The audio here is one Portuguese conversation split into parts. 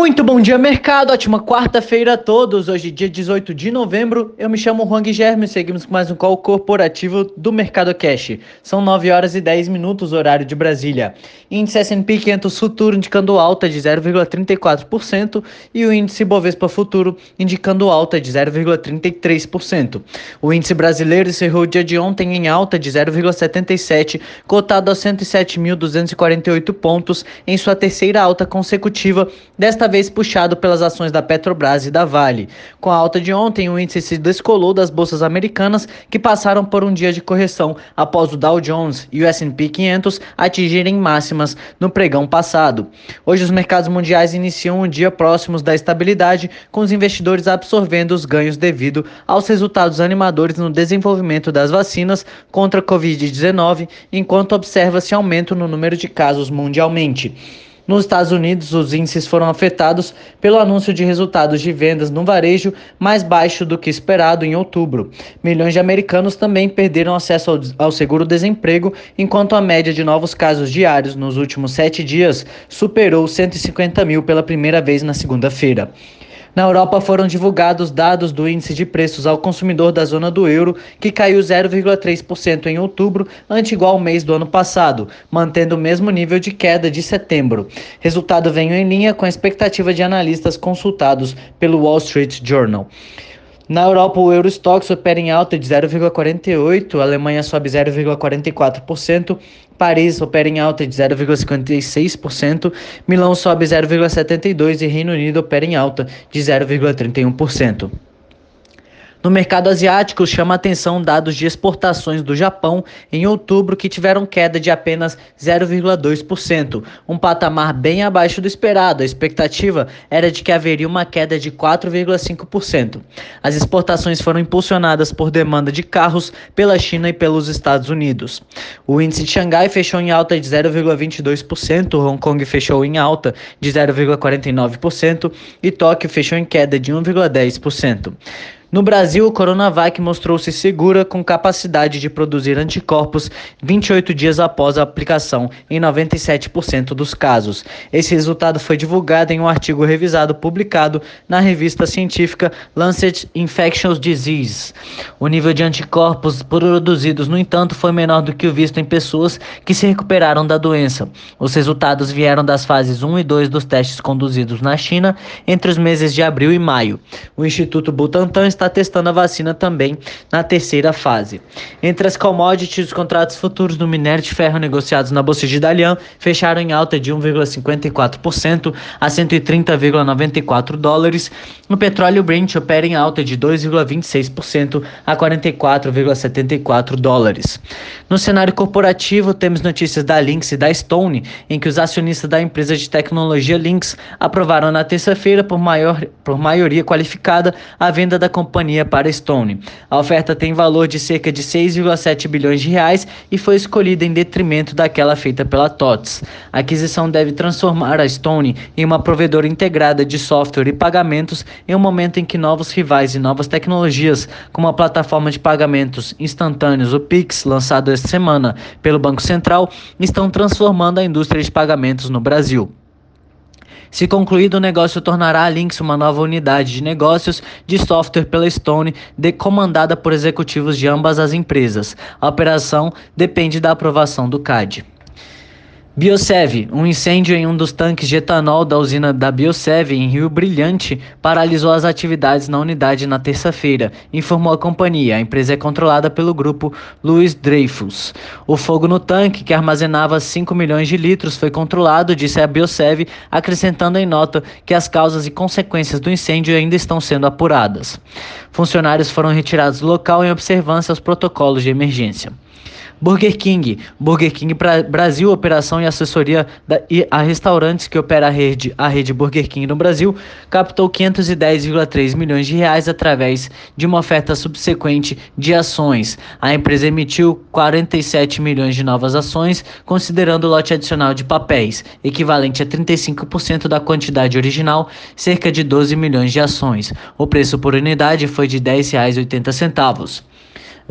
Muito bom dia, mercado. Ótima quarta-feira a todos. Hoje, dia 18 de novembro. Eu me chamo Juan Guilherme e seguimos com mais um call corporativo do Mercado Cash. São 9 horas e 10 minutos, horário de Brasília. Índice S&P 500 Futuro indicando alta de 0,34% e o índice Bovespa Futuro indicando alta de 0,33%. O índice brasileiro encerrou o dia de ontem em alta de 0,77, cotado a 107.248 pontos em sua terceira alta consecutiva desta vez puxado pelas ações da Petrobras e da Vale. Com a alta de ontem, o índice se descolou das bolsas americanas, que passaram por um dia de correção após o Dow Jones e o S&P 500 atingirem máximas no pregão passado. Hoje, os mercados mundiais iniciam um dia próximos da estabilidade, com os investidores absorvendo os ganhos devido aos resultados animadores no desenvolvimento das vacinas contra a Covid-19, enquanto observa-se aumento no número de casos mundialmente. Nos Estados Unidos, os índices foram afetados pelo anúncio de resultados de vendas no varejo mais baixo do que esperado em outubro. Milhões de americanos também perderam acesso ao seguro-desemprego, enquanto a média de novos casos diários nos últimos sete dias superou 150 mil pela primeira vez na segunda-feira. Na Europa foram divulgados dados do índice de preços ao consumidor da zona do euro, que caiu 0,3% em outubro, ante igual mês do ano passado, mantendo o mesmo nível de queda de setembro. Resultado veio em linha com a expectativa de analistas consultados pelo Wall Street Journal. Na Europa, o Eurostox opera em alta de 0,48%, a Alemanha sobe 0,44%, Paris opera em alta de 0,56%, Milão sobe 0,72% e Reino Unido opera em alta de 0,31%. No mercado asiático, chama atenção dados de exportações do Japão em outubro que tiveram queda de apenas 0,2%, um patamar bem abaixo do esperado. A expectativa era de que haveria uma queda de 4,5%. As exportações foram impulsionadas por demanda de carros pela China e pelos Estados Unidos. O índice de Xangai fechou em alta de 0,22%, Hong Kong fechou em alta de 0,49% e Tóquio fechou em queda de 1,10%. No Brasil, o Coronavac mostrou-se segura com capacidade de produzir anticorpos 28 dias após a aplicação em 97% dos casos. Esse resultado foi divulgado em um artigo revisado publicado na revista científica Lancet Infectious Disease. O nível de anticorpos produzidos, no entanto, foi menor do que o visto em pessoas que se recuperaram da doença. Os resultados vieram das fases 1 e 2 dos testes conduzidos na China entre os meses de abril e maio. O Instituto Butantan está testando a vacina também na terceira fase. Entre as commodities, os contratos futuros do minério de ferro negociados na Bolsa de Dalian fecharam em alta de 1,54% a 130,94 dólares. O petróleo Brent opera em alta de 2,26% a 44,74 dólares. No cenário corporativo, temos notícias da Lynx e da Stone, em que os acionistas da empresa de tecnologia Lynx aprovaram na terça-feira por, maior, por maioria qualificada a venda da companhia companhia para Stone. A oferta tem valor de cerca de 6,7 bilhões de reais e foi escolhida em detrimento daquela feita pela TOTS. A aquisição deve transformar a Stone em uma provedora integrada de software e pagamentos em um momento em que novos rivais e novas tecnologias, como a plataforma de pagamentos instantâneos, o Pix, lançado esta semana pelo Banco Central, estão transformando a indústria de pagamentos no Brasil. Se concluído, o negócio tornará a Lynx uma nova unidade de negócios de software pela Stone, comandada por executivos de ambas as empresas. A operação depende da aprovação do CAD. Biosev, um incêndio em um dos tanques de etanol da usina da Biosev em Rio Brilhante, paralisou as atividades na unidade na terça-feira, informou a companhia. A empresa é controlada pelo grupo Louis Dreyfus. O fogo no tanque, que armazenava 5 milhões de litros, foi controlado, disse a Biosev, acrescentando em nota que as causas e consequências do incêndio ainda estão sendo apuradas. Funcionários foram retirados do local em observância aos protocolos de emergência. Burger King. Burger King Brasil, operação e assessoria da, e a restaurantes que opera a rede, a rede Burger King no Brasil, captou 510,3 milhões de reais através de uma oferta subsequente de ações. A empresa emitiu 47 milhões de novas ações, considerando o lote adicional de papéis, equivalente a 35% da quantidade original, cerca de 12 milhões de ações. O preço por unidade foi de R$ 10,80.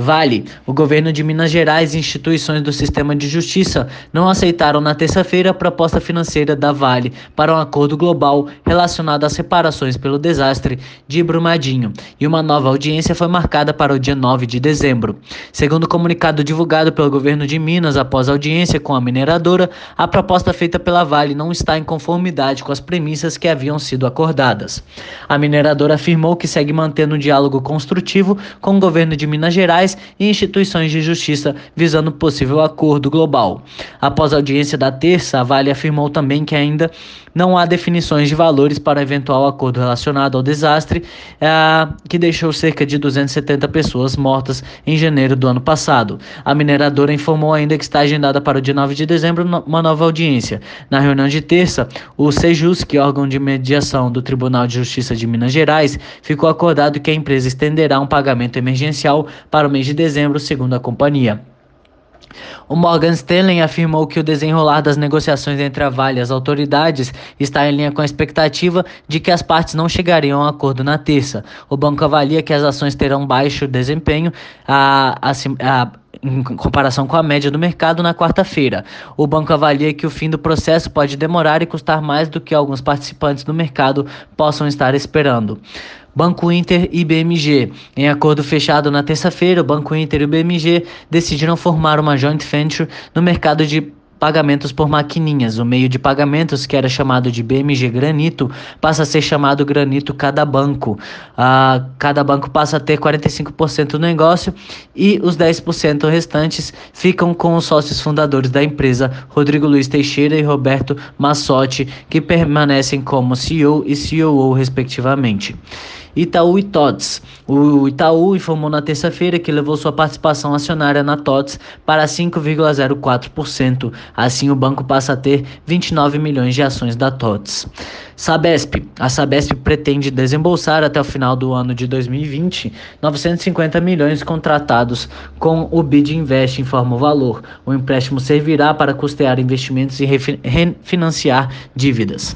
Vale. O governo de Minas Gerais e instituições do sistema de justiça não aceitaram na terça-feira a proposta financeira da Vale para um acordo global relacionado às reparações pelo desastre de Brumadinho, e uma nova audiência foi marcada para o dia 9 de dezembro. Segundo o comunicado divulgado pelo governo de Minas após a audiência com a mineradora, a proposta feita pela Vale não está em conformidade com as premissas que haviam sido acordadas. A mineradora afirmou que segue mantendo um diálogo construtivo com o governo de Minas Gerais e instituições de justiça visando possível acordo global. Após a audiência da terça, a Vale afirmou também que ainda não há definições de valores para eventual acordo relacionado ao desastre eh, que deixou cerca de 270 pessoas mortas em janeiro do ano passado. A mineradora informou ainda que está agendada para o dia 9 de dezembro uma nova audiência. Na reunião de terça, o Sejus, que é órgão de mediação do Tribunal de Justiça de Minas Gerais, ficou acordado que a empresa estenderá um pagamento emergencial para o mês de dezembro, segundo a companhia. O Morgan Stanley afirmou que o desenrolar das negociações entre a Vale e as autoridades está em linha com a expectativa de que as partes não chegariam a um acordo na terça. O banco avalia que as ações terão baixo desempenho a, a, a em comparação com a média do mercado na quarta-feira. O banco avalia que o fim do processo pode demorar e custar mais do que alguns participantes do mercado possam estar esperando. Banco Inter e BMG. Em acordo fechado na terça-feira, o Banco Inter e o BMG decidiram formar uma joint venture no mercado de pagamentos por maquininhas. O meio de pagamentos, que era chamado de BMG Granito, passa a ser chamado Granito Cada Banco. Ah, cada banco passa a ter 45% do negócio e os 10% restantes ficam com os sócios fundadores da empresa, Rodrigo Luiz Teixeira e Roberto Massotti, que permanecem como CEO e COO, respectivamente. Itaú e TOTS. O Itaú informou na terça-feira que levou sua participação acionária na TOTS para 5,04%. Assim, o banco passa a ter 29 milhões de ações da TOTS. Sabesp. A Sabesp pretende desembolsar até o final do ano de 2020 950 milhões contratados com o BID Invest, informa o valor. O empréstimo servirá para custear investimentos e refinanciar dívidas.